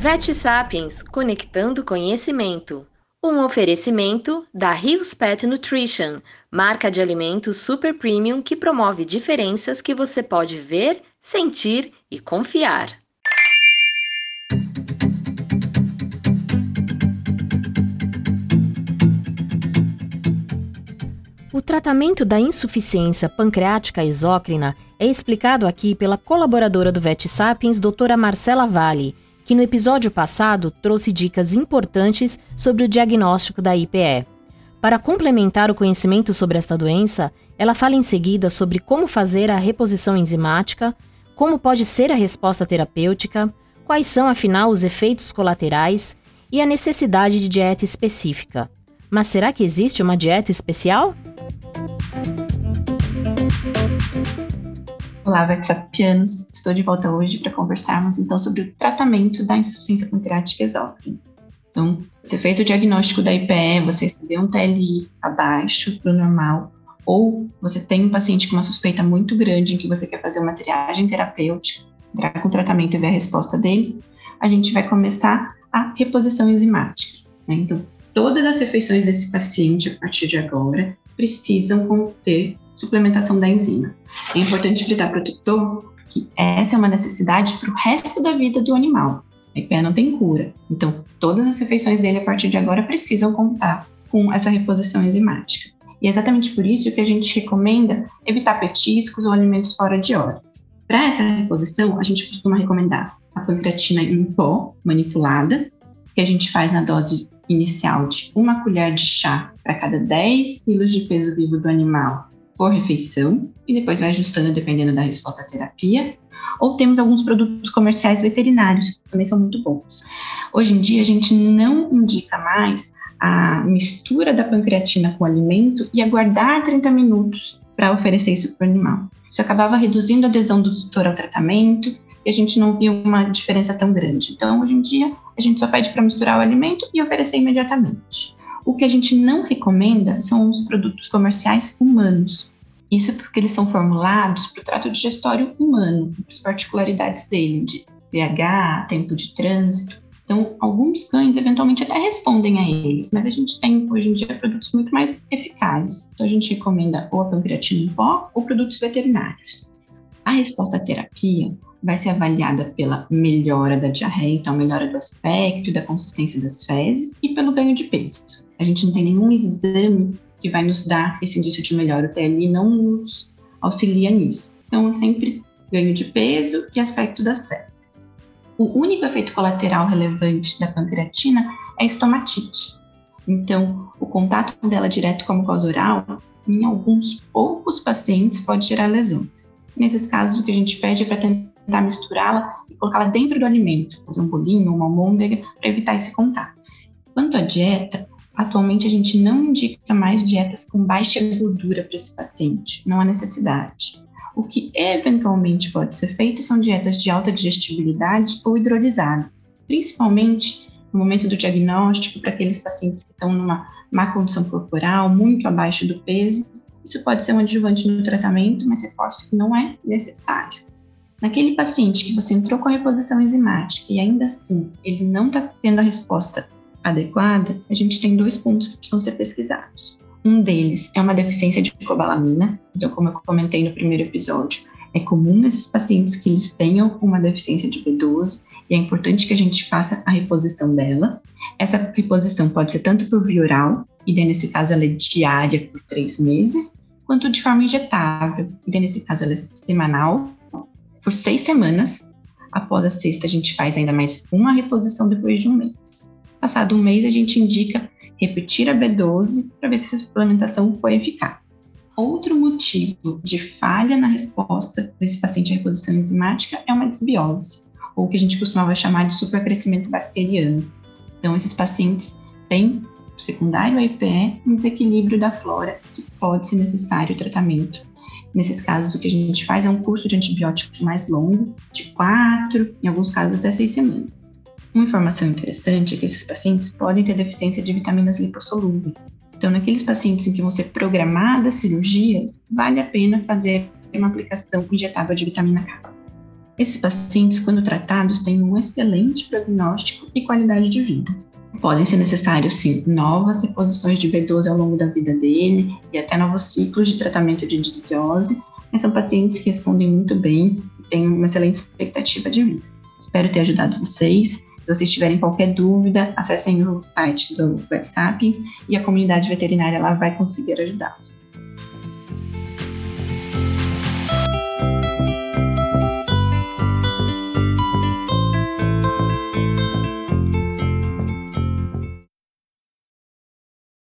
Vet Sapiens Conectando Conhecimento. Um oferecimento da Rios Pet Nutrition, marca de alimentos super premium que promove diferenças que você pode ver, sentir e confiar. O tratamento da insuficiência pancreática exócrina é explicado aqui pela colaboradora do Vet Sapiens, doutora Marcela Vale, que no episódio passado trouxe dicas importantes sobre o diagnóstico da IPE. Para complementar o conhecimento sobre esta doença, ela fala em seguida sobre como fazer a reposição enzimática, como pode ser a resposta terapêutica, quais são afinal os efeitos colaterais e a necessidade de dieta específica. Mas será que existe uma dieta especial? Olá, WhatsAppianos! Estou de volta hoje para conversarmos então sobre o tratamento da insuficiência pancreática exócrina. Então, você fez o diagnóstico da IPE, você recebeu um TLI abaixo do normal, ou você tem um paciente com uma suspeita muito grande em que você quer fazer uma triagem terapêutica, entrar com o tratamento e ver a resposta dele, a gente vai começar a reposição enzimática. Né? Então, todas as refeições desse paciente a partir de agora precisam conter suplementação da enzima. É importante frisar para o tutor que essa é uma necessidade para o resto da vida do animal. A IPA não tem cura, então todas as refeições dele a partir de agora precisam contar com essa reposição enzimática. E é exatamente por isso que a gente recomenda evitar petiscos ou alimentos fora de hora. Para essa reposição, a gente costuma recomendar a pancreatina em pó manipulada, que a gente faz na dose inicial de uma colher de chá para cada 10 quilos de peso vivo do animal por refeição e depois vai ajustando dependendo da resposta à terapia. Ou temos alguns produtos comerciais veterinários, que também são muito bons. Hoje em dia, a gente não indica mais a mistura da pancreatina com o alimento e aguardar 30 minutos para oferecer isso para o animal. Isso acabava reduzindo a adesão do tutor ao tratamento e a gente não via uma diferença tão grande. Então, hoje em dia, a gente só pede para misturar o alimento e oferecer imediatamente. O que a gente não recomenda são os produtos comerciais humanos. Isso porque eles são formulados para o trato digestório humano, para as particularidades dele, de pH, tempo de trânsito. Então, alguns cães eventualmente até respondem a eles, mas a gente tem hoje em dia produtos muito mais eficazes. Então, a gente recomenda ou a pancreatina em pó ou produtos veterinários. A resposta à terapia vai ser avaliada pela melhora da diarreia, então melhora do aspecto e da consistência das fezes e pelo ganho de peso. A gente não tem nenhum exame que vai nos dar esse indício de melhora. O TLI não nos auxilia nisso. Então, é sempre ganho de peso e aspecto das fezes. O único efeito colateral relevante da pancreatina é a estomatite. Então, o contato dela direto com a mucosa oral, em alguns poucos pacientes, pode gerar lesões. Nesses casos, o que a gente pede é para tentar misturá-la e colocá-la dentro do alimento, fazer um bolinho, uma almôndega, para evitar esse contato. Quanto à dieta, atualmente a gente não indica mais dietas com baixa gordura para esse paciente, não há necessidade. O que eventualmente pode ser feito são dietas de alta digestibilidade ou hidrolisadas, principalmente no momento do diagnóstico para aqueles pacientes que estão numa má condição corporal, muito abaixo do peso. Isso pode ser um adjuvante no tratamento, mas reforço que não é necessário. Naquele paciente que você entrou com a reposição enzimática e ainda assim ele não está tendo a resposta adequada, a gente tem dois pontos que precisam ser pesquisados. Um deles é uma deficiência de cobalamina, então, como eu comentei no primeiro episódio, é comum nesses pacientes que eles tenham uma deficiência de B12 e é importante que a gente faça a reposição dela. Essa reposição pode ser tanto por via oral, e daí nesse caso ela é diária por três meses, quanto de forma injetável, e daí nesse caso ela é semanal por seis semanas. Após a sexta, a gente faz ainda mais uma reposição depois de um mês. Passado um mês, a gente indica repetir a B12 para ver se a suplementação foi eficaz. Outro motivo de falha na resposta desse paciente à reposição enzimática é uma desbiose, ou o que a gente costumava chamar de supercrescimento bacteriano. Então, esses pacientes têm secundário à IPE um desequilíbrio da flora que pode ser necessário o tratamento Nesses casos, o que a gente faz é um curso de antibiótico mais longo, de quatro, em alguns casos até seis semanas. Uma informação interessante é que esses pacientes podem ter deficiência de vitaminas lipossolúveis. Então, naqueles pacientes em que vão ser programadas cirurgias, vale a pena fazer uma aplicação injetável de vitamina K. Esses pacientes, quando tratados, têm um excelente prognóstico e qualidade de vida. Podem ser necessários, sim, novas reposições de B12 ao longo da vida dele e até novos ciclos de tratamento de desbiose, mas são pacientes que respondem muito bem e têm uma excelente expectativa de vida. Espero ter ajudado vocês. Se vocês tiverem qualquer dúvida, acessem o site do WebSapiens e a comunidade veterinária lá vai conseguir ajudá-los.